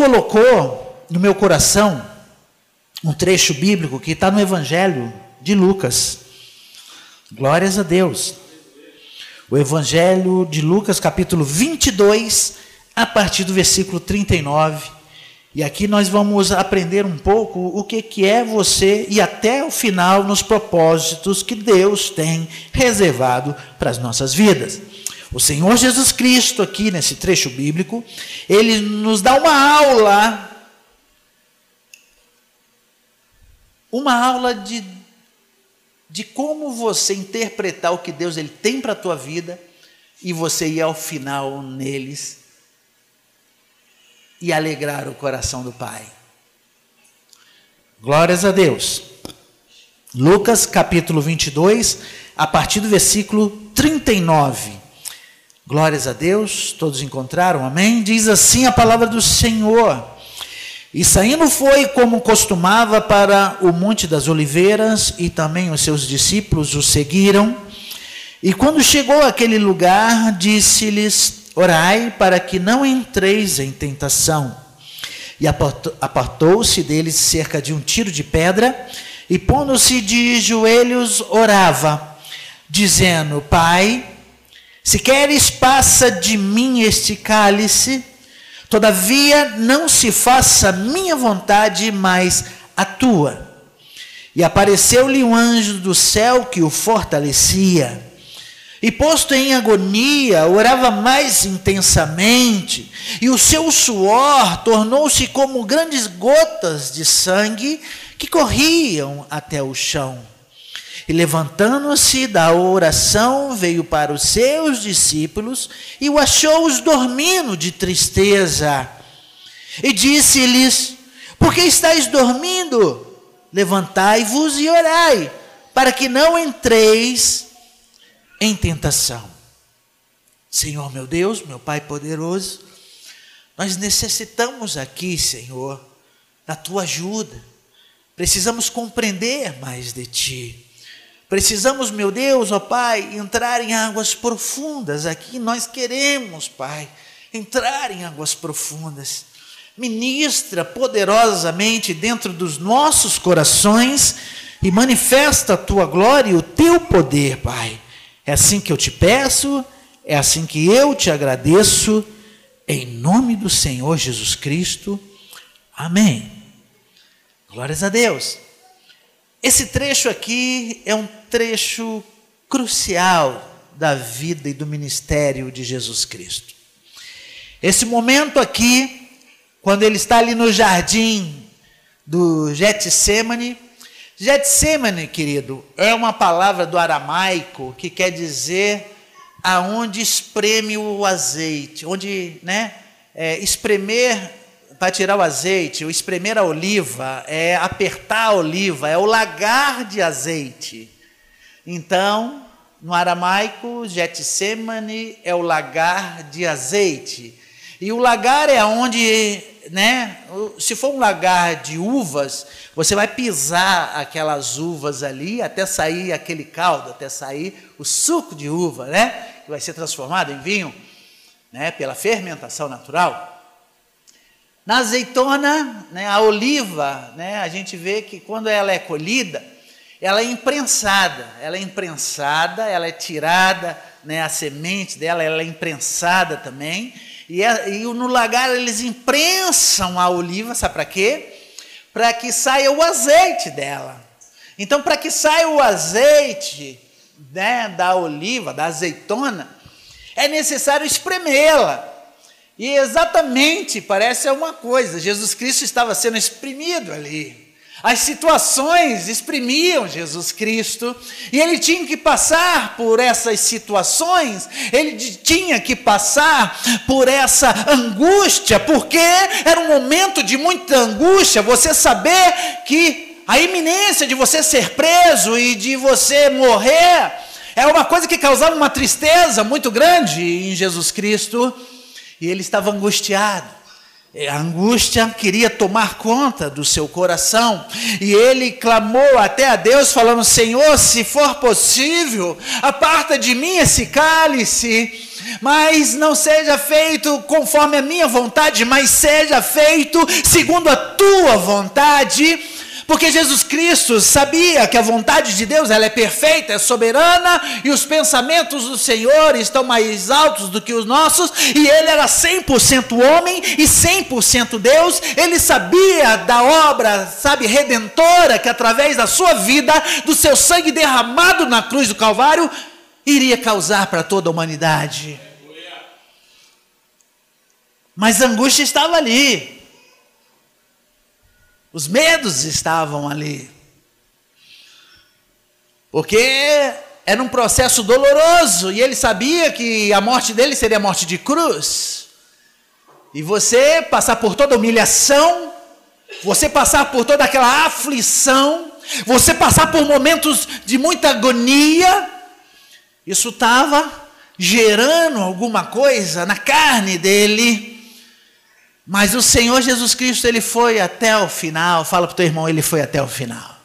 colocou no meu coração um trecho bíblico que está no Evangelho de Lucas. Glórias a Deus. O Evangelho de Lucas, capítulo 22, a partir do versículo 39. E aqui nós vamos aprender um pouco o que, que é você e até o final nos propósitos que Deus tem reservado para as nossas vidas. O Senhor Jesus Cristo, aqui nesse trecho bíblico, ele nos dá uma aula, uma aula de, de como você interpretar o que Deus ele tem para a tua vida e você ir ao final neles e alegrar o coração do Pai. Glórias a Deus. Lucas capítulo 22, a partir do versículo 39. Glórias a Deus, todos encontraram, amém? Diz assim a palavra do Senhor. E saindo foi como costumava para o Monte das Oliveiras, e também os seus discípulos o seguiram. E quando chegou àquele lugar, disse-lhes: Orai para que não entreis em tentação. E apartou-se deles cerca de um tiro de pedra, e pondo-se de joelhos, orava, dizendo: Pai, se queres, passa de mim este cálice, todavia não se faça minha vontade, mas a tua. E apareceu-lhe um anjo do céu que o fortalecia. E posto em agonia, orava mais intensamente, e o seu suor tornou-se como grandes gotas de sangue que corriam até o chão. E levantando-se da oração, veio para os seus discípulos e o achou-os dormindo de tristeza. E disse-lhes: Por que estáis dormindo? Levantai-vos e orai, para que não entreis em tentação. Senhor meu Deus, meu Pai poderoso, nós necessitamos aqui, Senhor, da tua ajuda. Precisamos compreender mais de ti. Precisamos, meu Deus, ó Pai, entrar em águas profundas. Aqui nós queremos, Pai, entrar em águas profundas. Ministra poderosamente dentro dos nossos corações e manifesta a tua glória e o teu poder, Pai. É assim que eu te peço, é assim que eu te agradeço, em nome do Senhor Jesus Cristo. Amém. Glórias a Deus. Esse trecho aqui é um trecho crucial da vida e do ministério de Jesus Cristo. Esse momento aqui, quando ele está ali no jardim do Getsemane, Getsemane, querido, é uma palavra do aramaico que quer dizer aonde espreme o azeite, onde, né, é, espremer para tirar o azeite, o espremer a oliva, é apertar a oliva, é o lagar de azeite. Então, no aramaico, Getsemane é o lagar de azeite. E o lagar é onde, né, se for um lagar de uvas, você vai pisar aquelas uvas ali até sair aquele caldo, até sair o suco de uva, né, que vai ser transformado em vinho, né, pela fermentação natural. Na azeitona, né, a oliva, né, a gente vê que quando ela é colhida, ela é imprensada, ela é imprensada, ela é tirada, né, a semente dela, ela é imprensada também. E, é, e no lagar eles imprensam a oliva, sabe para quê? Para que saia o azeite dela. Então, para que saia o azeite né, da oliva, da azeitona, é necessário espremê-la. E exatamente parece uma coisa, Jesus Cristo estava sendo exprimido ali. As situações exprimiam Jesus Cristo, e ele tinha que passar por essas situações, ele tinha que passar por essa angústia, porque era um momento de muita angústia, você saber que a iminência de você ser preso e de você morrer é uma coisa que causava uma tristeza muito grande em Jesus Cristo. E ele estava angustiado. A angústia queria tomar conta do seu coração, e ele clamou até a Deus, falando: Senhor, se for possível, aparta de mim esse cálice. Mas não seja feito conforme a minha vontade, mas seja feito segundo a tua vontade. Porque Jesus Cristo sabia que a vontade de Deus ela é perfeita, é soberana e os pensamentos do Senhor estão mais altos do que os nossos, e ele era 100% homem e 100% Deus. Ele sabia da obra, sabe, redentora que através da sua vida, do seu sangue derramado na cruz do Calvário, iria causar para toda a humanidade. Mas a angústia estava ali. Os medos estavam ali. Porque era um processo doloroso e ele sabia que a morte dele seria a morte de cruz. E você passar por toda humilhação, você passar por toda aquela aflição, você passar por momentos de muita agonia, isso estava gerando alguma coisa na carne dele. Mas o Senhor Jesus Cristo, ele foi até o final. Fala para o teu irmão, ele foi até o final.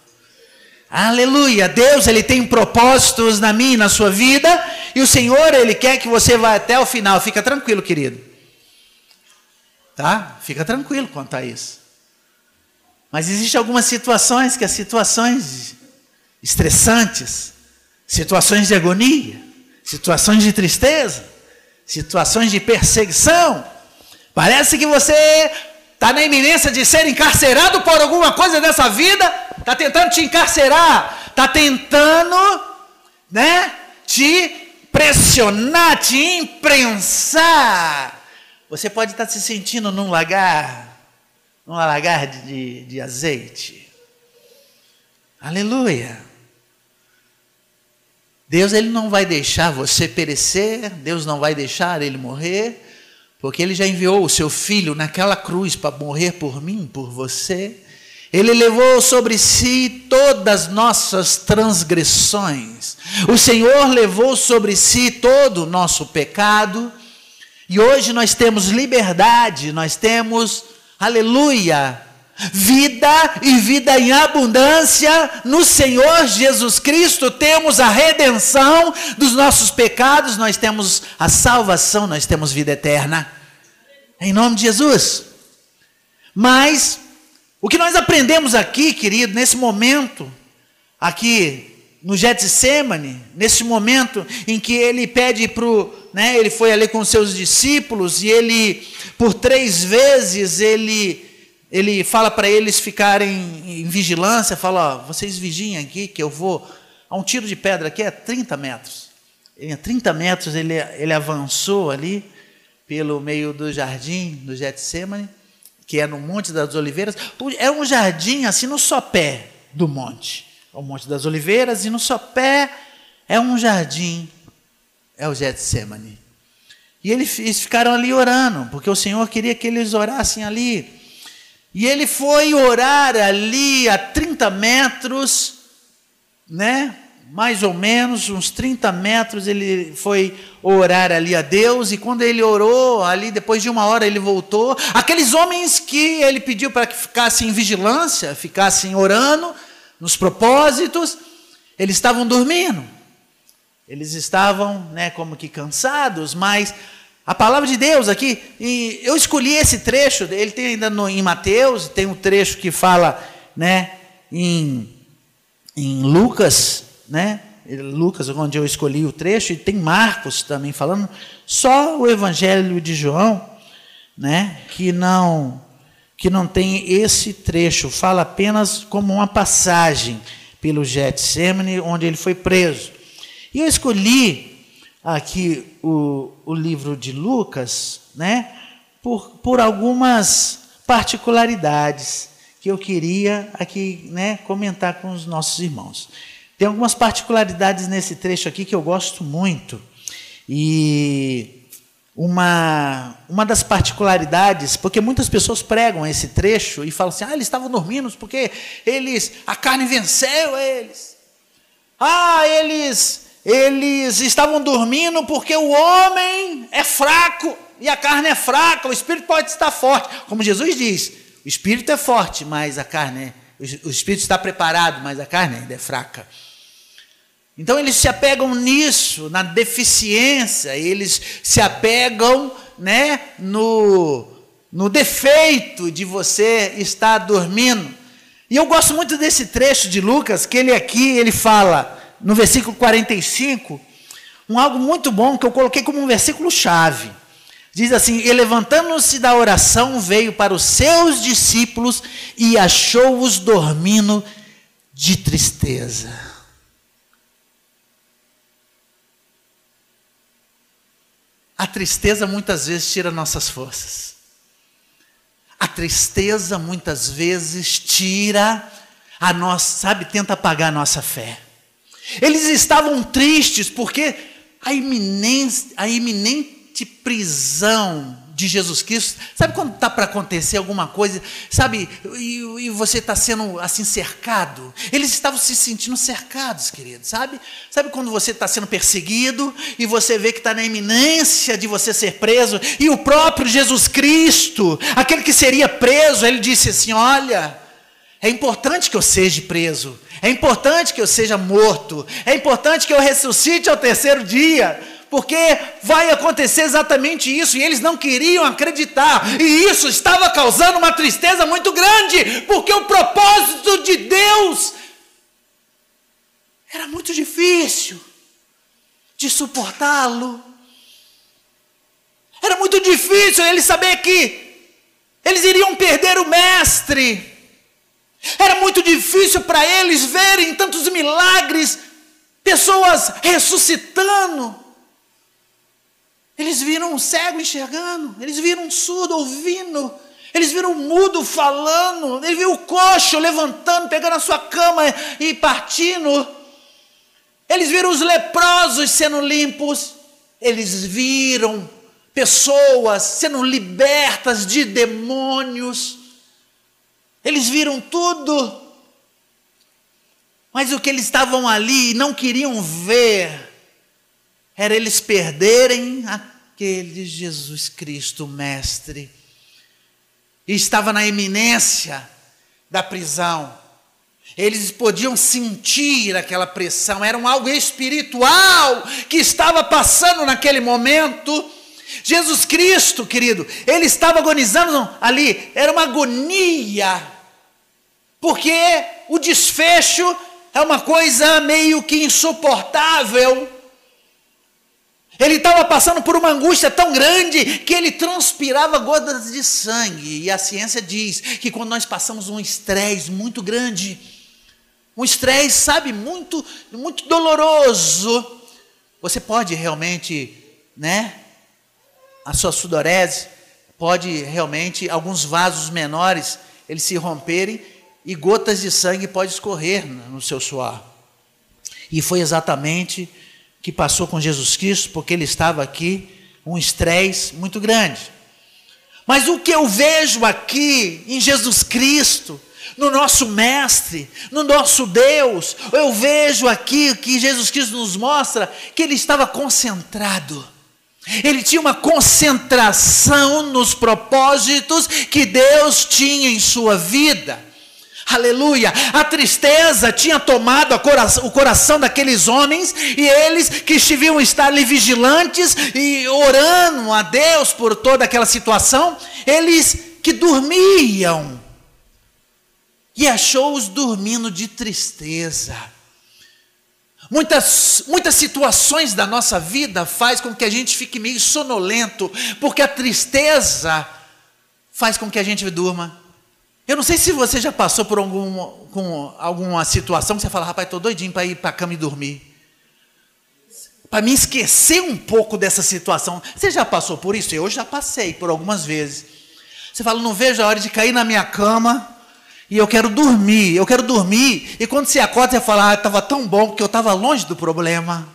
Aleluia! Deus, ele tem propósitos na minha e na sua vida, e o Senhor, ele quer que você vá até o final. Fica tranquilo, querido. Tá? Fica tranquilo quanto a isso. Mas existem algumas situações que as situações estressantes, situações de agonia, situações de tristeza, situações de perseguição, Parece que você está na iminência de ser encarcerado por alguma coisa dessa vida, está tentando te encarcerar, está tentando, né, te pressionar, te imprensar. Você pode estar tá se sentindo num lagar, num lagar de, de, azeite. Aleluia. Deus ele não vai deixar você perecer, Deus não vai deixar ele morrer. Porque ele já enviou o seu filho naquela cruz para morrer por mim, por você. Ele levou sobre si todas as nossas transgressões. O Senhor levou sobre si todo o nosso pecado. E hoje nós temos liberdade, nós temos, aleluia, vida e vida em abundância no Senhor Jesus Cristo. Temos a redenção dos nossos pecados, nós temos a salvação, nós temos vida eterna. Em nome de Jesus. Mas o que nós aprendemos aqui, querido, nesse momento, aqui no Getsemane, nesse momento em que ele pede para né, ele foi ali com seus discípulos e ele, por três vezes, ele, ele fala para eles ficarem em vigilância, fala, ó, vocês vigiem aqui que eu vou, a um tiro de pedra aqui é 30 metros, em a 30 metros ele, ele avançou ali, pelo meio do jardim do Getsemane, que é no Monte das Oliveiras. É um jardim assim no sopé do monte. É o Monte das Oliveiras e no sopé é um jardim, é o Getsemane. E eles ficaram ali orando, porque o Senhor queria que eles orassem ali. E ele foi orar ali a 30 metros, né? Mais ou menos uns 30 metros, ele foi orar ali a Deus, e quando ele orou, ali depois de uma hora ele voltou. Aqueles homens que ele pediu para que ficassem em vigilância, ficassem orando nos propósitos, eles estavam dormindo. Eles estavam, né, como que cansados, mas a palavra de Deus aqui, e eu escolhi esse trecho, ele tem ainda no, em Mateus, tem um trecho que fala, né, em, em Lucas, né? Lucas, onde eu escolhi o trecho, e tem Marcos também falando, só o Evangelho de João, né, que não que não tem esse trecho, fala apenas como uma passagem pelo Getsemane, onde ele foi preso. E eu escolhi aqui o, o livro de Lucas, né, por, por algumas particularidades que eu queria aqui, né, comentar com os nossos irmãos. Tem algumas particularidades nesse trecho aqui que eu gosto muito. E uma, uma das particularidades, porque muitas pessoas pregam esse trecho e falam assim: ah, eles estavam dormindo porque eles, a carne venceu eles. Ah, eles, eles estavam dormindo porque o homem é fraco e a carne é fraca, o espírito pode estar forte. Como Jesus diz, o espírito é forte, mas a carne é, o espírito está preparado, mas a carne ainda é fraca. Então eles se apegam nisso, na deficiência, eles se apegam né, no, no defeito de você estar dormindo. E eu gosto muito desse trecho de Lucas, que ele aqui, ele fala, no versículo 45, um algo muito bom que eu coloquei como um versículo chave. Diz assim: E levantando-se da oração, veio para os seus discípulos e achou-os dormindo de tristeza. A tristeza muitas vezes tira nossas forças. A tristeza muitas vezes tira a nossa, sabe, tenta apagar a nossa fé. Eles estavam tristes porque a iminente, a iminente prisão de Jesus Cristo. Sabe quando está para acontecer alguma coisa, sabe, e, e você está sendo assim cercado? Eles estavam se sentindo cercados, querido, sabe? Sabe quando você está sendo perseguido e você vê que está na iminência de você ser preso e o próprio Jesus Cristo, aquele que seria preso, ele disse assim: Olha, é importante que eu seja preso, é importante que eu seja morto, é importante que eu ressuscite ao terceiro dia porque vai acontecer exatamente isso, e eles não queriam acreditar, e isso estava causando uma tristeza muito grande, porque o propósito de Deus era muito difícil de suportá-lo. Era muito difícil eles saber que eles iriam perder o mestre. Era muito difícil para eles verem tantos milagres, pessoas ressuscitando. Eles viram um cego enxergando, eles viram um surdo ouvindo, eles viram um mudo falando, eles viram o coxo levantando, pegando a sua cama e partindo. Eles viram os leprosos sendo limpos, eles viram pessoas sendo libertas de demônios. Eles viram tudo. Mas o que eles estavam ali e não queriam ver era eles perderem aquele Jesus Cristo, Mestre. E estava na iminência da prisão. Eles podiam sentir aquela pressão, era um algo espiritual que estava passando naquele momento. Jesus Cristo, querido, ele estava agonizando ali, era uma agonia, porque o desfecho é uma coisa meio que insuportável. Ele estava passando por uma angústia tão grande que ele transpirava gotas de sangue. E a ciência diz que quando nós passamos um estresse muito grande, um estresse, sabe, muito, muito doloroso, você pode realmente, né, a sua sudorese, pode realmente, alguns vasos menores, eles se romperem e gotas de sangue podem escorrer no seu suor. E foi exatamente que passou com Jesus Cristo, porque ele estava aqui, um estresse muito grande. Mas o que eu vejo aqui em Jesus Cristo, no nosso Mestre, no nosso Deus, eu vejo aqui que Jesus Cristo nos mostra que ele estava concentrado. Ele tinha uma concentração nos propósitos que Deus tinha em sua vida. Aleluia! A tristeza tinha tomado o coração daqueles homens e eles que deviam estar ali vigilantes e orando a Deus por toda aquela situação, eles que dormiam. E achou-os dormindo de tristeza. Muitas, muitas situações da nossa vida faz com que a gente fique meio sonolento, porque a tristeza faz com que a gente durma. Eu não sei se você já passou por algum, com alguma situação que você fala, rapaz, estou doidinho para ir para a cama e dormir. Para me esquecer um pouco dessa situação. Você já passou por isso? Eu já passei por algumas vezes. Você fala, não vejo a hora de cair na minha cama e eu quero dormir, eu quero dormir. E quando você acorda, você fala, ah, estava tão bom porque eu estava longe do problema.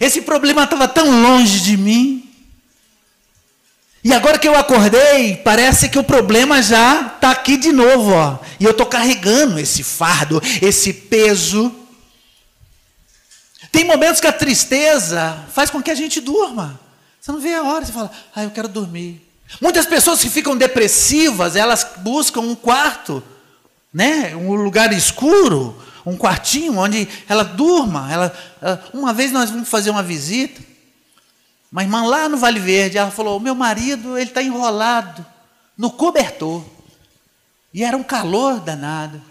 Esse problema estava tão longe de mim. E agora que eu acordei, parece que o problema já está aqui de novo, ó. E eu estou carregando esse fardo, esse peso. Tem momentos que a tristeza faz com que a gente durma. Você não vê a hora, você fala, ah, eu quero dormir. Muitas pessoas que ficam depressivas, elas buscam um quarto, né? um lugar escuro, um quartinho onde ela durma. Ela, ela, uma vez nós vamos fazer uma visita, uma irmã lá no Vale Verde, ela falou: o meu marido ele está enrolado no cobertor. E era um calor danado.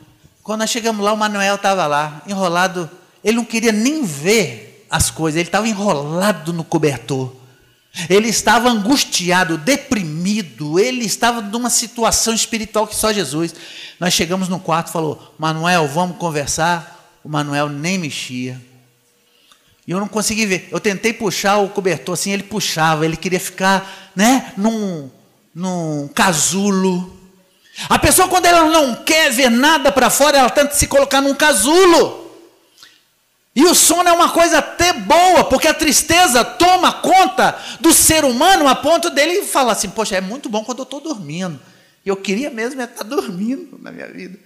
Quando nós chegamos lá, o Manuel estava lá, enrolado. Ele não queria nem ver as coisas, ele estava enrolado no cobertor. Ele estava angustiado, deprimido, ele estava numa situação espiritual que só Jesus. Nós chegamos no quarto falou: Manuel, vamos conversar. O Manuel nem mexia. E eu não consegui ver. Eu tentei puxar o cobertor assim, ele puxava, ele queria ficar, né, num, num casulo. A pessoa, quando ela não quer ver nada para fora, ela tenta se colocar num casulo. E o sono é uma coisa até boa, porque a tristeza toma conta do ser humano a ponto dele falar assim: Poxa, é muito bom quando eu estou dormindo. Eu queria mesmo estar dormindo na minha vida.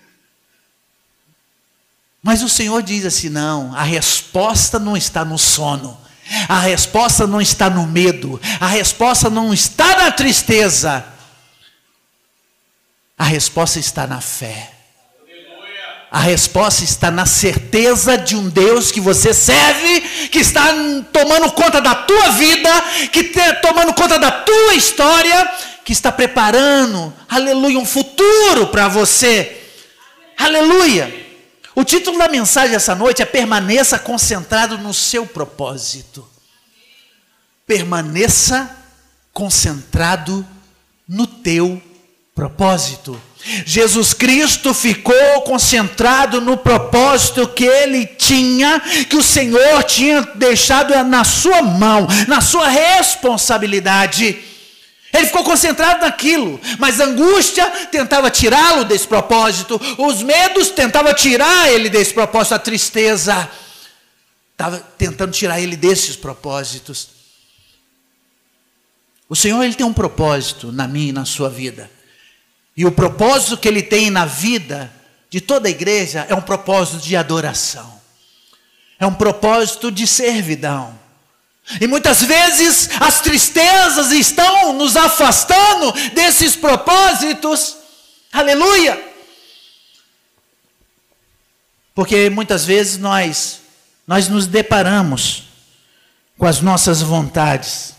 Mas o Senhor diz assim: não, a resposta não está no sono, a resposta não está no medo, a resposta não está na tristeza, a resposta está na fé. A resposta está na certeza de um Deus que você serve, que está tomando conta da tua vida, que está tomando conta da tua história, que está preparando, aleluia, um futuro para você. Aleluia. O título da mensagem essa noite é Permaneça concentrado no seu propósito. Permaneça concentrado no teu propósito. Jesus Cristo ficou concentrado no propósito que ele tinha, que o Senhor tinha deixado na sua mão, na sua responsabilidade. Ele ficou concentrado naquilo, mas a angústia tentava tirá-lo desse propósito, os medos tentavam tirar ele desse propósito, a tristeza estava tentando tirar ele desses propósitos. O Senhor ele tem um propósito na minha e na sua vida. E o propósito que ele tem na vida de toda a igreja é um propósito de adoração. É um propósito de servidão. E muitas vezes as tristezas estão nos afastando desses propósitos. Aleluia! Porque muitas vezes nós nós nos deparamos com as nossas vontades.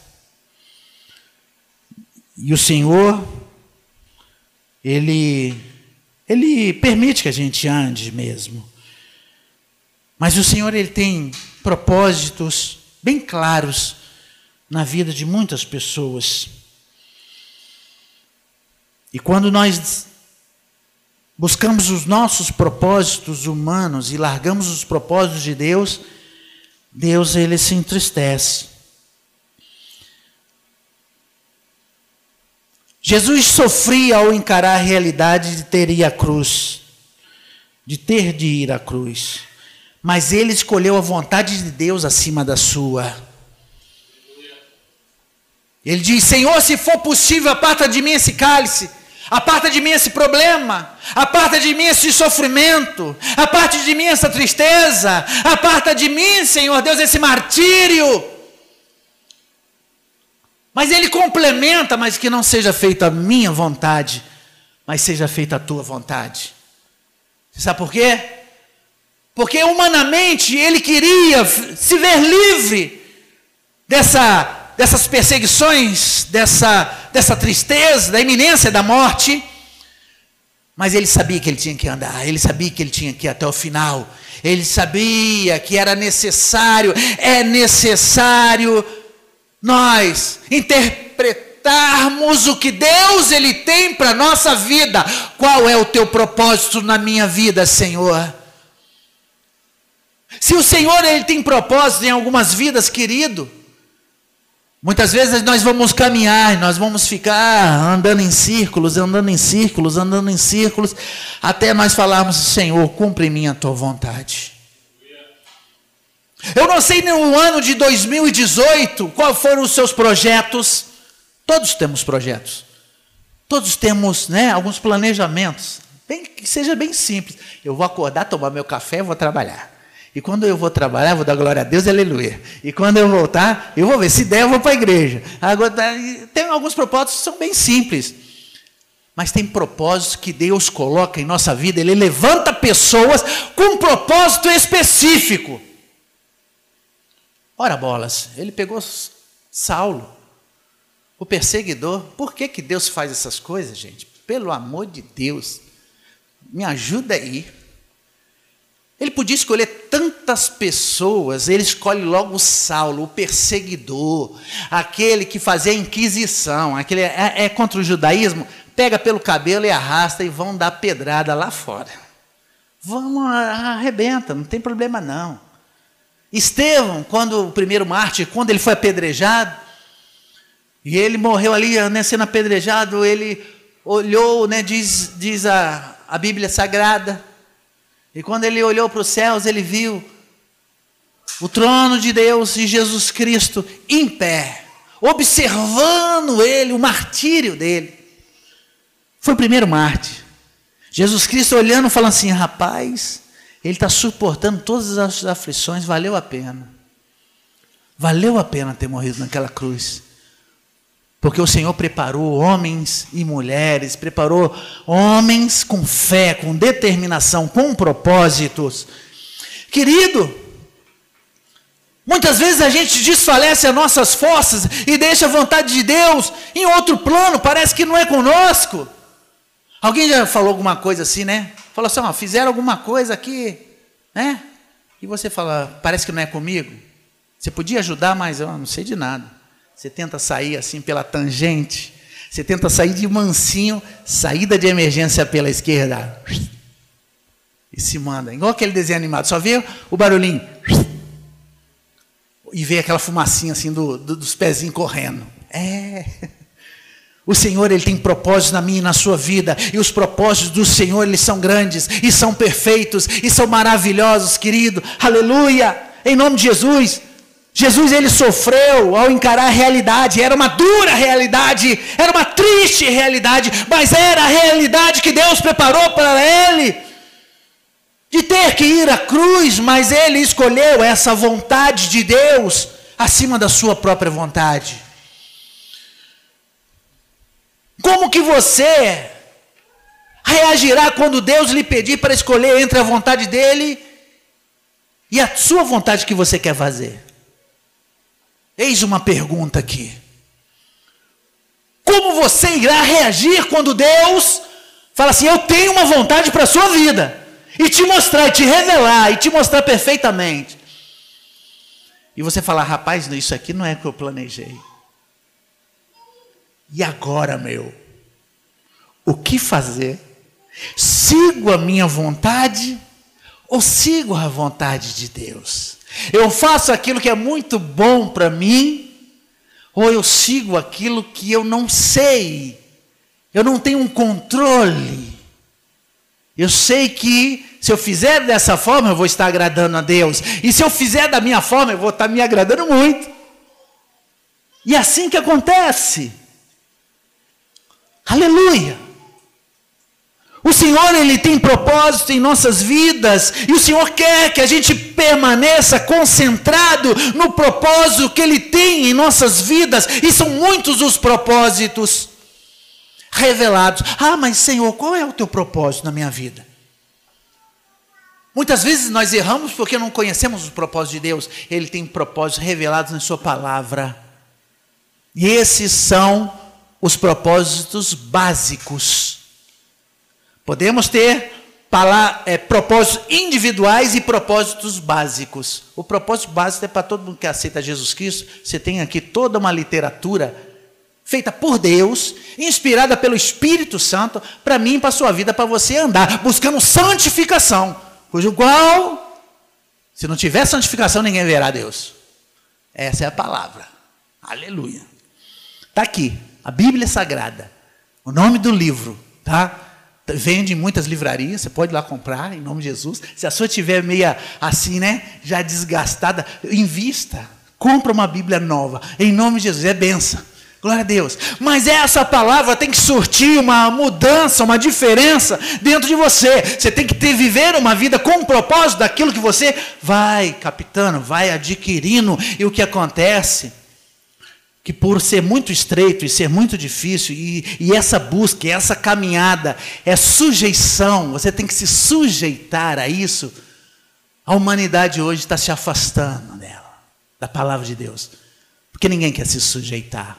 E o Senhor ele ele permite que a gente ande mesmo. Mas o Senhor ele tem propósitos bem claros na vida de muitas pessoas. E quando nós buscamos os nossos propósitos humanos e largamos os propósitos de Deus, Deus ele se entristece. Jesus sofria ao encarar a realidade de ter ir à cruz, de ter de ir à cruz mas ele escolheu a vontade de Deus acima da sua. Ele diz: Senhor, se for possível, aparta de mim esse cálice, aparta de mim esse problema, aparta de mim esse sofrimento, aparta de mim essa tristeza, aparta de mim, Senhor Deus, esse martírio. Mas ele complementa, mas que não seja feita a minha vontade, mas seja feita a tua vontade. Você sabe por quê? Porque humanamente ele queria se ver livre dessa, dessas perseguições, dessa, dessa tristeza, da iminência da morte. Mas ele sabia que ele tinha que andar, ele sabia que ele tinha que ir até o final. Ele sabia que era necessário, é necessário nós interpretarmos o que Deus ele tem para nossa vida. Qual é o teu propósito na minha vida, Senhor? Se o Senhor ele tem propósito em algumas vidas, querido, muitas vezes nós vamos caminhar, nós vamos ficar andando em círculos, andando em círculos, andando em círculos, até nós falarmos, Senhor, cumpre minha a tua vontade. Eu não sei no ano de 2018 quais foram os seus projetos. Todos temos projetos. Todos temos, né, alguns planejamentos. Bem, que seja bem simples. Eu vou acordar, tomar meu café, vou trabalhar. E quando eu vou trabalhar, vou dar glória a Deus, aleluia. E quando eu voltar, eu vou ver. Se der, eu vou para a igreja. Agora, tem alguns propósitos que são bem simples. Mas tem propósitos que Deus coloca em nossa vida, Ele levanta pessoas com um propósito específico. Ora bolas, ele pegou Saulo, o perseguidor. Por que, que Deus faz essas coisas, gente? Pelo amor de Deus, me ajuda aí. Ele podia escolher tantas pessoas, ele escolhe logo Saulo, o perseguidor, aquele que fazia a inquisição, aquele é, é contra o judaísmo, pega pelo cabelo e arrasta e vão dar pedrada lá fora. Vamos, arrebenta, não tem problema não. Estevão, quando o primeiro mártir, quando ele foi apedrejado, e ele morreu ali, né, sendo apedrejado, ele olhou, né, diz, diz a, a Bíblia Sagrada, e quando ele olhou para os céus, ele viu o trono de Deus e Jesus Cristo em pé, observando ele, o martírio dele. Foi o primeiro mártir. Jesus Cristo olhando, falando assim: rapaz, ele está suportando todas as aflições, valeu a pena. Valeu a pena ter morrido naquela cruz. Porque o Senhor preparou homens e mulheres, preparou homens com fé, com determinação, com propósitos. Querido, muitas vezes a gente desfalece as nossas forças e deixa a vontade de Deus em outro plano, parece que não é conosco. Alguém já falou alguma coisa assim, né? Falou assim, ó, fizeram alguma coisa aqui, né? E você fala, parece que não é comigo. Você podia ajudar, mas eu não sei de nada. Você tenta sair assim pela tangente. Você tenta sair de mansinho, saída de emergência pela esquerda. E se manda. Igual aquele desenho animado. Só vê o barulhinho. E vê aquela fumacinha assim do, do, dos pezinhos correndo. É. O Senhor ele tem propósitos na minha e na sua vida, e os propósitos do Senhor eles são grandes e são perfeitos e são maravilhosos, querido. Aleluia! Em nome de Jesus. Jesus ele sofreu ao encarar a realidade, era uma dura realidade, era uma triste realidade, mas era a realidade que Deus preparou para ele. De ter que ir à cruz, mas ele escolheu essa vontade de Deus acima da sua própria vontade. Como que você reagirá quando Deus lhe pedir para escolher entre a vontade dele e a sua vontade que você quer fazer? Eis uma pergunta aqui. Como você irá reagir quando Deus fala assim: Eu tenho uma vontade para a sua vida, e te mostrar, e te revelar, e te mostrar perfeitamente. E você falar: Rapaz, isso aqui não é o que eu planejei. E agora, meu? O que fazer? Sigo a minha vontade ou sigo a vontade de Deus? Eu faço aquilo que é muito bom para mim ou eu sigo aquilo que eu não sei? Eu não tenho um controle. Eu sei que se eu fizer dessa forma, eu vou estar agradando a Deus. E se eu fizer da minha forma, eu vou estar me agradando muito. E é assim que acontece. Aleluia! O Senhor, Ele tem propósito em nossas vidas, e o Senhor quer que a gente permaneça concentrado no propósito que Ele tem em nossas vidas, e são muitos os propósitos revelados. Ah, mas Senhor, qual é o teu propósito na minha vida? Muitas vezes nós erramos porque não conhecemos os propósitos de Deus. Ele tem propósitos revelados na Sua palavra. E esses são os propósitos básicos. Podemos ter é, propósitos individuais e propósitos básicos. O propósito básico é para todo mundo que aceita Jesus Cristo. Você tem aqui toda uma literatura feita por Deus, inspirada pelo Espírito Santo, para mim e para a sua vida, para você andar, buscando santificação, cujo qual, se não tiver santificação, ninguém verá Deus. Essa é a palavra. Aleluia. Está aqui. A Bíblia Sagrada, o nome do livro, tá? Vende em muitas livrarias, você pode ir lá comprar, em nome de Jesus. Se a sua estiver meia assim, né, já desgastada, invista. Compra uma Bíblia nova, em nome de Jesus, é benção. Glória a Deus. Mas essa palavra tem que surtir uma mudança, uma diferença dentro de você. Você tem que ter, viver uma vida com o propósito daquilo que você vai captando, vai adquirindo. E o que acontece? Que por ser muito estreito e ser muito difícil, e, e essa busca, essa caminhada, é sujeição, você tem que se sujeitar a isso, a humanidade hoje está se afastando dela, da palavra de Deus, porque ninguém quer se sujeitar.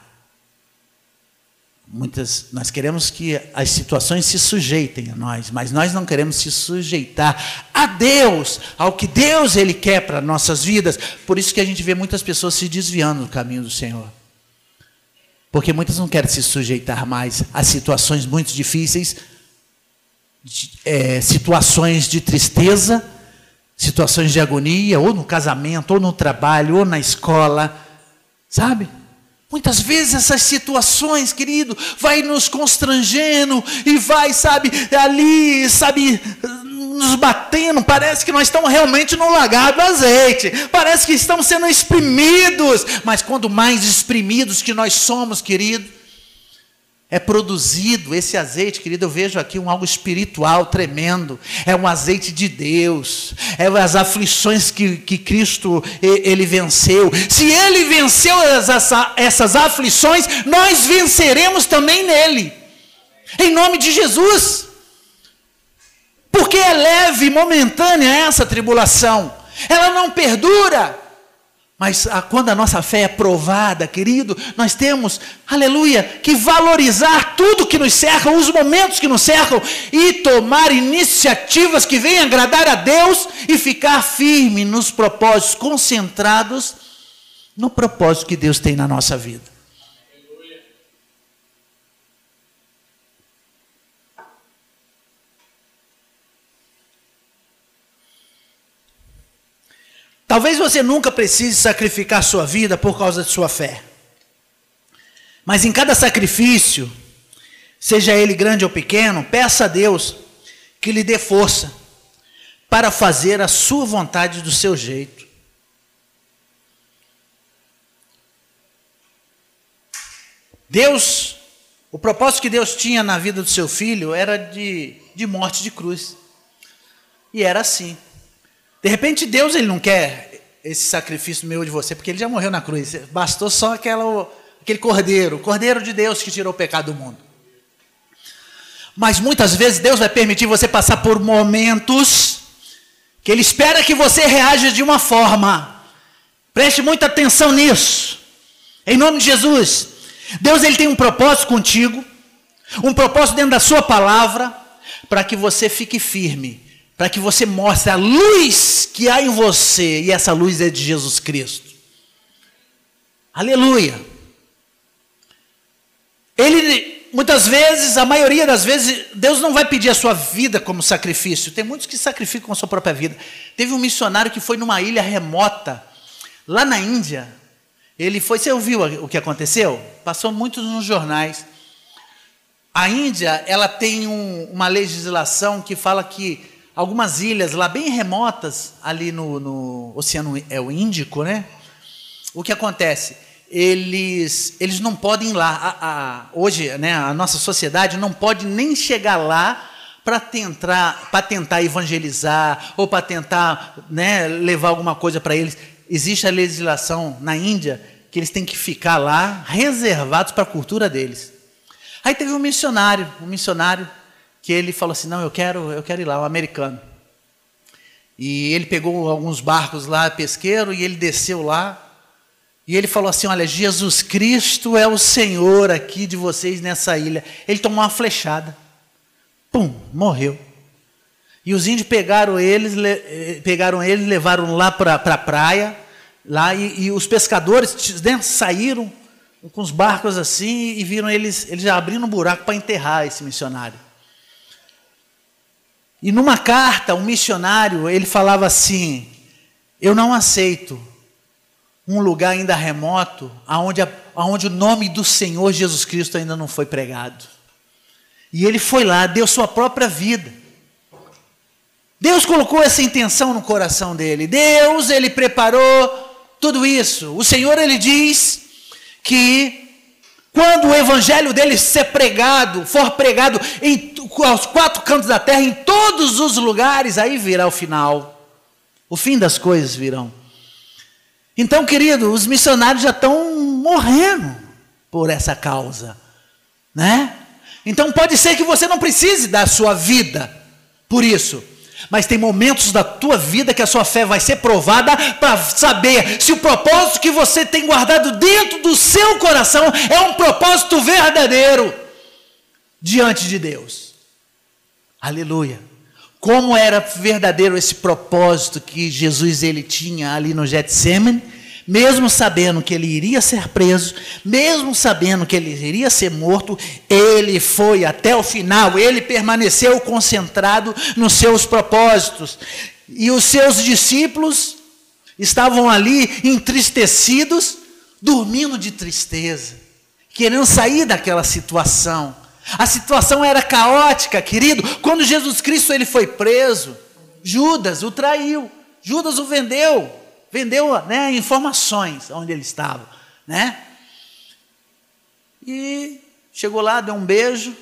Muitas, nós queremos que as situações se sujeitem a nós, mas nós não queremos se sujeitar a Deus, ao que Deus ele quer para nossas vidas. Por isso que a gente vê muitas pessoas se desviando do caminho do Senhor. Porque muitas não querem se sujeitar mais a situações muito difíceis, de, é, situações de tristeza, situações de agonia, ou no casamento, ou no trabalho, ou na escola, sabe? Muitas vezes essas situações, querido, vai nos constrangendo e vai, sabe, ali, sabe, nos batendo. Parece que nós estamos realmente no lagar do azeite. Parece que estamos sendo exprimidos. Mas quando mais exprimidos que nós somos, querido, é produzido esse azeite, querido. Eu vejo aqui um algo espiritual tremendo. É um azeite de Deus. É as aflições que, que Cristo ele venceu. Se ele venceu essas, essas aflições, nós venceremos também nele. Em nome de Jesus. Porque é leve, momentânea essa tribulação. Ela não perdura. Mas a, quando a nossa fé é provada, querido, nós temos, aleluia, que valorizar tudo que nos cerca, os momentos que nos cercam, e tomar iniciativas que venham agradar a Deus e ficar firme nos propósitos, concentrados no propósito que Deus tem na nossa vida. Talvez você nunca precise sacrificar sua vida por causa de sua fé. Mas em cada sacrifício, seja ele grande ou pequeno, peça a Deus que lhe dê força para fazer a sua vontade do seu jeito. Deus, o propósito que Deus tinha na vida do seu filho era de, de morte de cruz. E era assim. De repente Deus ele não quer esse sacrifício meu de você, porque ele já morreu na cruz. Bastou só aquela, aquele cordeiro, o cordeiro de Deus que tirou o pecado do mundo. Mas muitas vezes Deus vai permitir você passar por momentos que Ele espera que você reaja de uma forma. Preste muita atenção nisso. Em nome de Jesus. Deus ele tem um propósito contigo, um propósito dentro da sua palavra, para que você fique firme para que você mostre a luz que há em você, e essa luz é de Jesus Cristo. Aleluia. Ele, muitas vezes, a maioria das vezes, Deus não vai pedir a sua vida como sacrifício. Tem muitos que sacrificam a sua própria vida. Teve um missionário que foi numa ilha remota, lá na Índia. Ele foi, você ouviu o que aconteceu? Passou muito nos jornais. A Índia, ela tem um, uma legislação que fala que algumas ilhas lá bem remotas, ali no, no Oceano é o Índico, né? O que acontece? Eles, eles não podem ir lá. A, a, hoje, né, a nossa sociedade não pode nem chegar lá para tentar, tentar evangelizar ou para tentar né, levar alguma coisa para eles. Existe a legislação na Índia que eles têm que ficar lá reservados para a cultura deles. Aí teve um missionário, um missionário que ele falou assim: "Não, eu quero, eu quero ir lá, um americano". E ele pegou alguns barcos lá, pesqueiro, e ele desceu lá. E ele falou assim: "Olha, Jesus Cristo é o Senhor aqui de vocês nessa ilha". Ele tomou uma flechada. Pum, morreu. E os índios pegaram eles, eh, pegaram eles, levaram lá para a pra praia, lá e, e os pescadores né, saíram com os barcos assim e viram eles, eles abrindo um buraco para enterrar esse missionário. E numa carta, um missionário, ele falava assim: Eu não aceito um lugar ainda remoto, aonde, aonde o nome do Senhor Jesus Cristo ainda não foi pregado. E ele foi lá, deu sua própria vida. Deus colocou essa intenção no coração dele. Deus, ele preparou tudo isso. O Senhor, ele diz que quando o evangelho dele ser pregado, for pregado em, aos quatro cantos da terra, em todos os lugares, aí virá o final. O fim das coisas virão. Então, querido, os missionários já estão morrendo por essa causa, né? Então pode ser que você não precise da sua vida por isso. Mas tem momentos da tua vida que a sua fé vai ser provada para saber se o propósito que você tem guardado dentro do seu coração é um propósito verdadeiro diante de Deus. Aleluia. Como era verdadeiro esse propósito que Jesus ele tinha ali no Getsemane, mesmo sabendo que ele iria ser preso, mesmo sabendo que ele iria ser morto, ele foi até o final, ele permaneceu concentrado nos seus propósitos. E os seus discípulos estavam ali entristecidos, dormindo de tristeza, querendo sair daquela situação. A situação era caótica, querido. Quando Jesus Cristo ele foi preso, Judas o traiu, Judas o vendeu vendeu né, informações onde ele estava, né? E chegou lá, deu um beijo.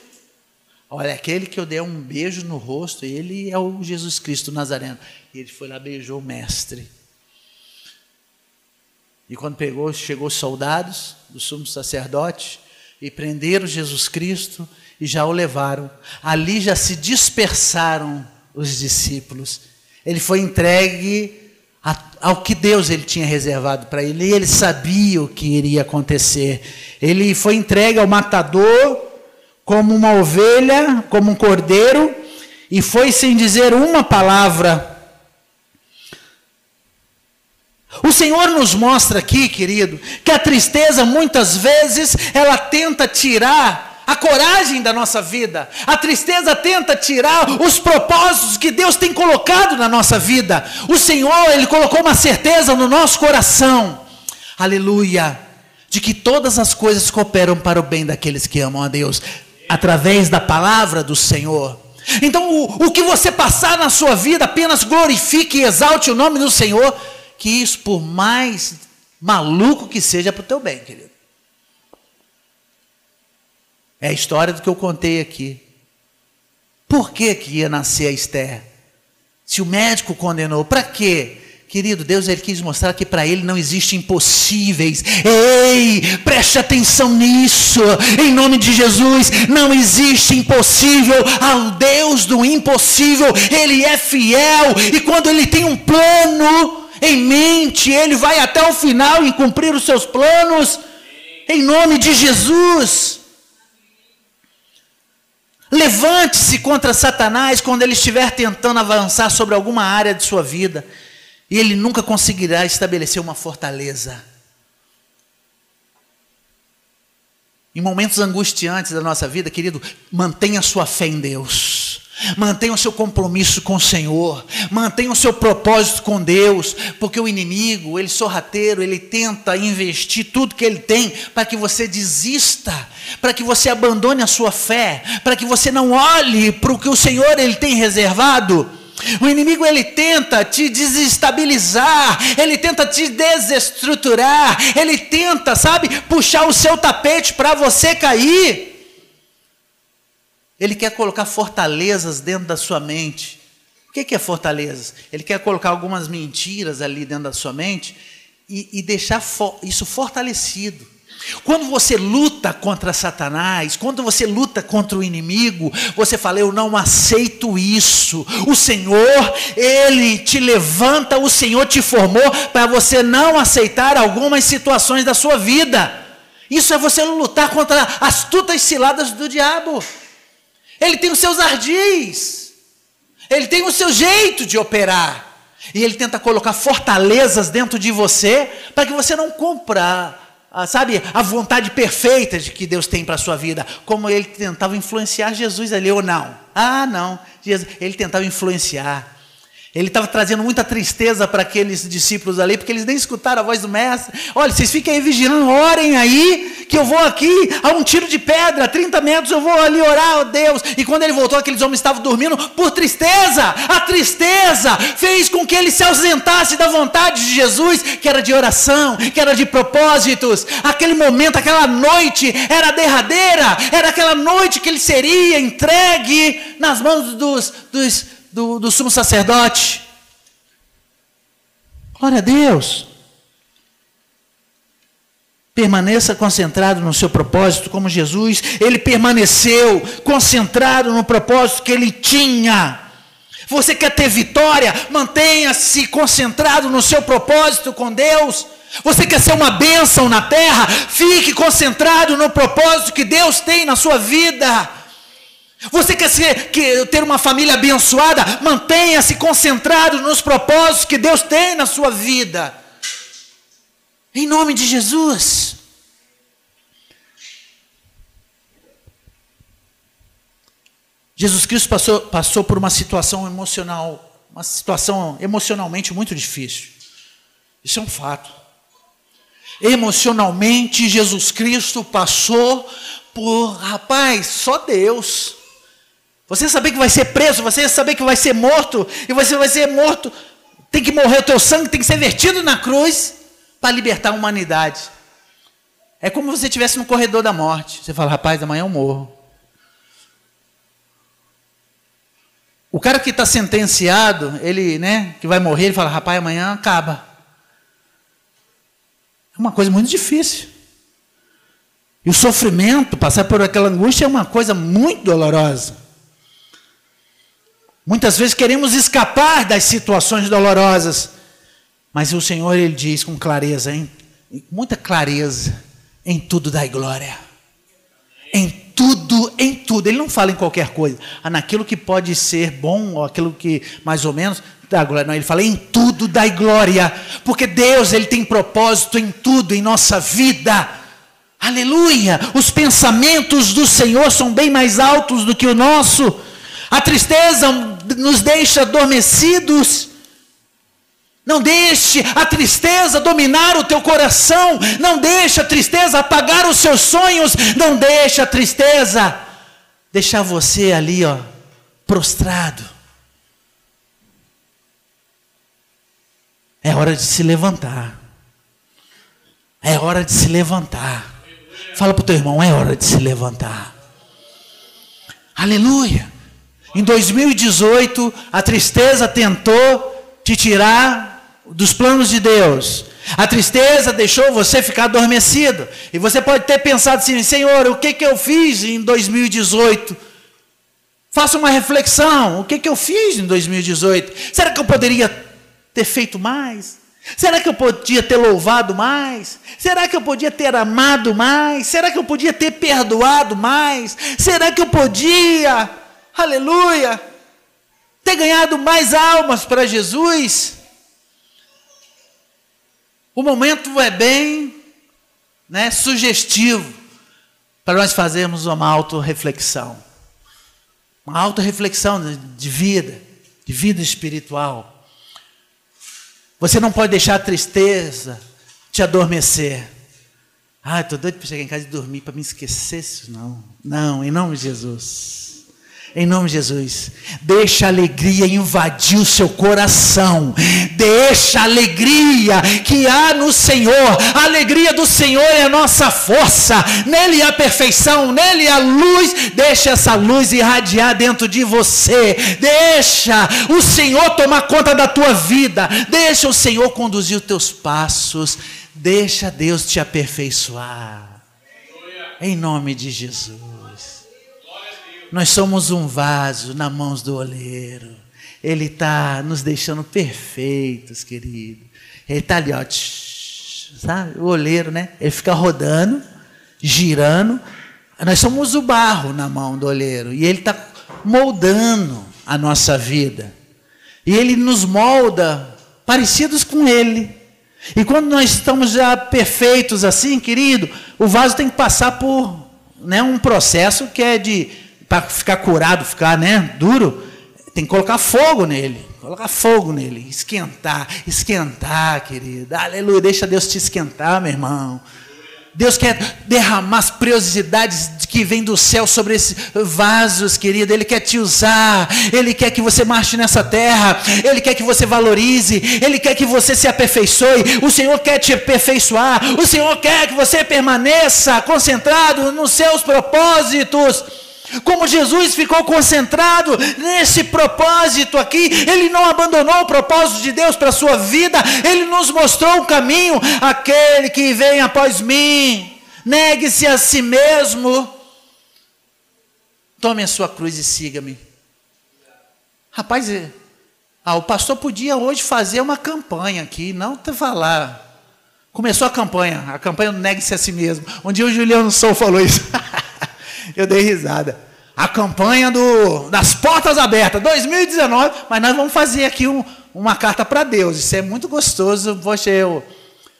Olha, aquele que eu dei um beijo no rosto, ele é o Jesus Cristo Nazareno. E ele foi lá, beijou o mestre. E quando pegou, chegou os soldados do sumo sacerdote e prenderam Jesus Cristo e já o levaram. Ali já se dispersaram os discípulos. Ele foi entregue ao que Deus ele tinha reservado para ele, e ele sabia o que iria acontecer. Ele foi entregue ao matador como uma ovelha, como um cordeiro, e foi sem dizer uma palavra. O Senhor nos mostra aqui, querido, que a tristeza muitas vezes ela tenta tirar a coragem da nossa vida. A tristeza tenta tirar os propósitos que Deus tem colocado na nossa vida. O Senhor, Ele colocou uma certeza no nosso coração. Aleluia. De que todas as coisas cooperam para o bem daqueles que amam a Deus, através da palavra do Senhor. Então, o, o que você passar na sua vida, apenas glorifique e exalte o nome do Senhor, que isso, por mais maluco que seja, para o teu bem, querido. É a história do que eu contei aqui. Por que, que ia nascer a Esther? Se o médico condenou, para quê? Querido, Deus ele quis mostrar que para ele não existe impossíveis. Ei, preste atenção nisso. Em nome de Jesus, não existe impossível ao Deus do impossível. Ele é fiel e quando ele tem um plano em mente, ele vai até o final em cumprir os seus planos. Em nome de Jesus. Levante-se contra Satanás quando ele estiver tentando avançar sobre alguma área de sua vida, e ele nunca conseguirá estabelecer uma fortaleza. Em momentos angustiantes da nossa vida, querido, mantenha sua fé em Deus. Mantenha o seu compromisso com o Senhor, mantenha o seu propósito com Deus, porque o inimigo, ele sorrateiro, ele tenta investir tudo que ele tem para que você desista, para que você abandone a sua fé, para que você não olhe para o que o Senhor ele tem reservado. O inimigo ele tenta te desestabilizar, ele tenta te desestruturar, ele tenta, sabe, puxar o seu tapete para você cair. Ele quer colocar fortalezas dentro da sua mente. O que é fortalezas? Ele quer colocar algumas mentiras ali dentro da sua mente e, e deixar isso fortalecido. Quando você luta contra Satanás, quando você luta contra o inimigo, você fala: Eu não aceito isso. O Senhor, Ele te levanta, o Senhor te formou para você não aceitar algumas situações da sua vida. Isso é você lutar contra as astutas ciladas do diabo. Ele tem os seus ardis. Ele tem o seu jeito de operar. E ele tenta colocar fortalezas dentro de você para que você não cumpra, sabe, a vontade perfeita de que Deus tem para a sua vida. Como ele tentava influenciar Jesus ali ou não. Ah, não. Jesus, ele tentava influenciar. Ele estava trazendo muita tristeza para aqueles discípulos ali, porque eles nem escutaram a voz do mestre. Olha, vocês fiquem aí vigiando, orem aí, que eu vou aqui a um tiro de pedra, 30 metros, eu vou ali orar a Deus. E quando ele voltou, aqueles homens estavam dormindo por tristeza. A tristeza fez com que ele se ausentasse da vontade de Jesus, que era de oração, que era de propósitos. Aquele momento, aquela noite era derradeira, era aquela noite que ele seria entregue nas mãos dos, dos do, do sumo sacerdote. Glória a Deus. Permaneça concentrado no seu propósito, como Jesus, ele permaneceu concentrado no propósito que ele tinha. Você quer ter vitória? Mantenha-se concentrado no seu propósito com Deus. Você quer ser uma bênção na terra? Fique concentrado no propósito que Deus tem na sua vida. Você quer ser, ter uma família abençoada? Mantenha-se concentrado nos propósitos que Deus tem na sua vida. Em nome de Jesus. Jesus Cristo passou, passou por uma situação emocional, uma situação emocionalmente muito difícil. Isso é um fato. Emocionalmente, Jesus Cristo passou por, rapaz, só Deus. Você saber que vai ser preso, você saber que vai ser morto, e você vai ser morto, tem que morrer o teu sangue, tem que ser vertido na cruz para libertar a humanidade. É como se você estivesse no corredor da morte. Você fala, rapaz, amanhã eu morro. O cara que está sentenciado, ele, né, que vai morrer, ele fala, rapaz, amanhã acaba. É uma coisa muito difícil. E o sofrimento, passar por aquela angústia, é uma coisa muito dolorosa. Muitas vezes queremos escapar das situações dolorosas, mas o Senhor ele diz com clareza, hein? muita clareza, em tudo dai glória. Em tudo, em tudo. Ele não fala em qualquer coisa. Ah, naquilo que pode ser bom, ou aquilo que mais ou menos dá glória. Não, ele fala em tudo dai glória. Porque Deus, ele tem propósito em tudo em nossa vida. Aleluia! Os pensamentos do Senhor são bem mais altos do que o nosso. A tristeza nos deixa adormecidos. Não deixe a tristeza dominar o teu coração. Não deixe a tristeza apagar os seus sonhos. Não deixe a tristeza deixar você ali, ó, prostrado. É hora de se levantar. É hora de se levantar. Fala para o teu irmão, é hora de se levantar. Aleluia. Em 2018, a tristeza tentou te tirar dos planos de Deus. A tristeza deixou você ficar adormecido. E você pode ter pensado assim: Senhor, o que, que eu fiz em 2018? Faça uma reflexão: o que, que eu fiz em 2018? Será que eu poderia ter feito mais? Será que eu podia ter louvado mais? Será que eu podia ter amado mais? Será que eu podia ter perdoado mais? Será que eu podia, aleluia, ter ganhado mais almas para Jesus? O momento é bem né, sugestivo para nós fazermos uma autorreflexão. Uma autorreflexão de vida, de vida espiritual. Você não pode deixar a tristeza te adormecer. Ah, estou doido para chegar em casa e dormir para me esquecer isso. Não, não, em nome de Jesus. Em nome de Jesus. Deixa a alegria invadir o seu coração. Deixa a alegria que há no Senhor. A alegria do Senhor é a nossa força. Nele há perfeição, nele há luz. Deixa essa luz irradiar dentro de você. Deixa o Senhor tomar conta da tua vida. Deixa o Senhor conduzir os teus passos. Deixa Deus te aperfeiçoar. Em nome de Jesus. Nós somos um vaso nas mãos do oleiro. Ele está nos deixando perfeitos, querido. Ele está ali, ó, tsh, sabe? O oleiro, né? Ele fica rodando, girando. Nós somos o barro na mão do oleiro. E ele está moldando a nossa vida. E ele nos molda parecidos com ele. E quando nós estamos já perfeitos assim, querido, o vaso tem que passar por né, um processo que é de para ficar curado, ficar né, duro, tem que colocar fogo nele. Colocar fogo nele, esquentar, esquentar, querida. Aleluia, deixa Deus te esquentar, meu irmão. Deus quer derramar as preciosidades que vêm do céu sobre esses vasos, querido. Ele quer te usar. Ele quer que você marche nessa terra. Ele quer que você valorize. Ele quer que você se aperfeiçoe. O Senhor quer te aperfeiçoar. O Senhor quer que você permaneça concentrado nos seus propósitos. Como Jesus ficou concentrado nesse propósito aqui, ele não abandonou o propósito de Deus para a sua vida, ele nos mostrou o caminho. Aquele que vem após mim, negue-se a si mesmo, tome a sua cruz e siga-me. Rapaz, é, ah, o pastor podia hoje fazer uma campanha aqui, não falar. Começou a campanha, a campanha negue-se a si mesmo. Um dia o Juliano Sou falou isso. Eu dei risada. A campanha do, das portas abertas, 2019, mas nós vamos fazer aqui um, uma carta para Deus. Isso é muito gostoso. Poxa, eu,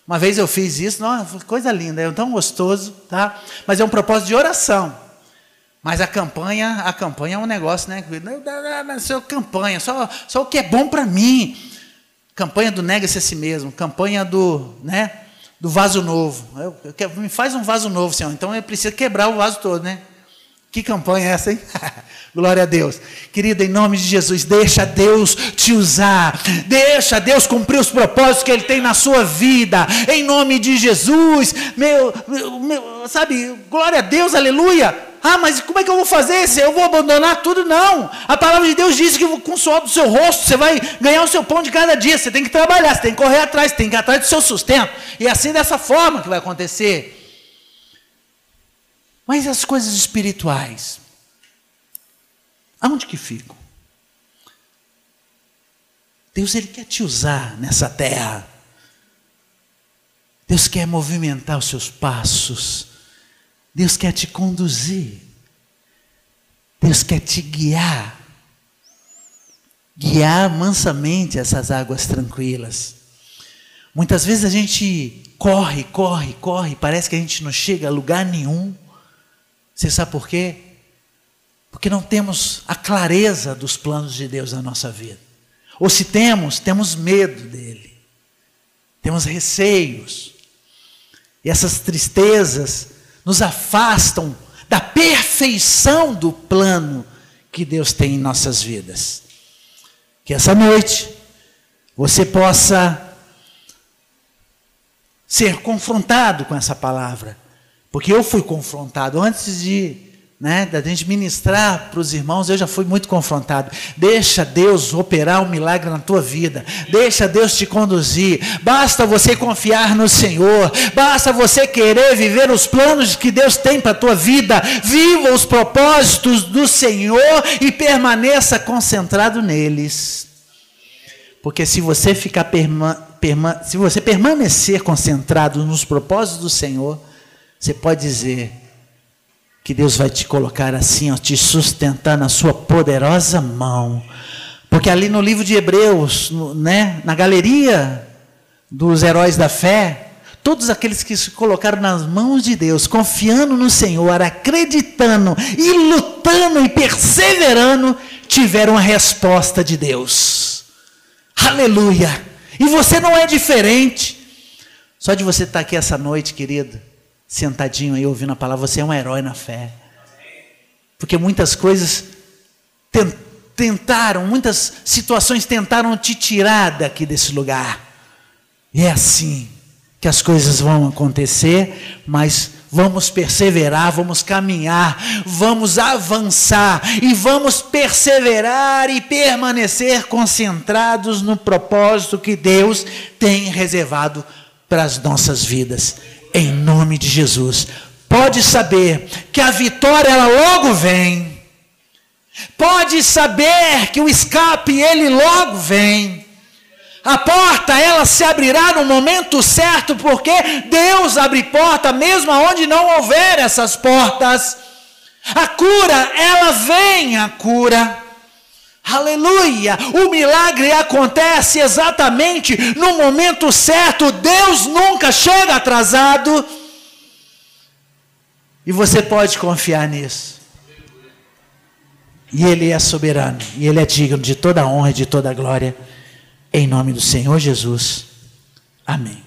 uma vez eu fiz isso, nossa, coisa linda, é tão gostoso, tá? Mas é um propósito de oração. Mas a campanha, a campanha é um negócio, né? Só campanha, só, só o que é bom para mim. Campanha do nega-se a si mesmo, campanha do, né? Do vaso novo. Eu, eu, me faz um vaso novo, Senhor. Então eu preciso quebrar o vaso todo, né? Que campanha é essa, hein? Glória a Deus. Querida, em nome de Jesus, deixa Deus te usar. Deixa Deus cumprir os propósitos que Ele tem na sua vida. Em nome de Jesus. Meu, meu, meu sabe, glória a Deus, aleluia. Ah, mas como é que eu vou fazer? Se eu vou abandonar tudo? Não. A palavra de Deus diz que com o suor do seu rosto você vai ganhar o seu pão de cada dia. Você tem que trabalhar, você tem que correr atrás, você tem que ir atrás do seu sustento. E é assim dessa forma que vai acontecer. Mas as coisas espirituais, aonde que ficam? Deus ele quer te usar nessa terra. Deus quer movimentar os seus passos. Deus quer te conduzir. Deus quer te guiar. Guiar mansamente essas águas tranquilas. Muitas vezes a gente corre, corre, corre, parece que a gente não chega a lugar nenhum. Você sabe por quê? Porque não temos a clareza dos planos de Deus na nossa vida. Ou se temos, temos medo dele. Temos receios. E essas tristezas nos afastam da perfeição do plano que Deus tem em nossas vidas. Que essa noite você possa ser confrontado com essa palavra porque eu fui confrontado antes de, né, da gente ministrar para os irmãos, eu já fui muito confrontado. Deixa Deus operar um milagre na tua vida. Deixa Deus te conduzir. Basta você confiar no Senhor. Basta você querer viver os planos que Deus tem para a tua vida. Viva os propósitos do Senhor e permaneça concentrado neles. Porque se você ficar perma, perma, se você permanecer concentrado nos propósitos do Senhor, você pode dizer que Deus vai te colocar assim, ó, te sustentar na sua poderosa mão. Porque ali no livro de Hebreus, no, né, na galeria dos heróis da fé, todos aqueles que se colocaram nas mãos de Deus, confiando no Senhor, acreditando e lutando e perseverando, tiveram a resposta de Deus. Aleluia! E você não é diferente. Só de você estar aqui essa noite, querido, sentadinho aí ouvindo a palavra, você é um herói na fé. Porque muitas coisas tentaram, muitas situações tentaram te tirar daqui desse lugar. E é assim que as coisas vão acontecer, mas vamos perseverar, vamos caminhar, vamos avançar e vamos perseverar e permanecer concentrados no propósito que Deus tem reservado para as nossas vidas em nome de Jesus. Pode saber que a vitória ela logo vem. Pode saber que o escape ele logo vem. A porta ela se abrirá no momento certo, porque Deus abre porta mesmo aonde não houver essas portas. A cura, ela vem a cura. Aleluia! O milagre acontece exatamente no momento certo. Deus nunca chega atrasado. E você pode confiar nisso. E Ele é soberano. E Ele é digno de toda honra e de toda glória. Em nome do Senhor Jesus. Amém.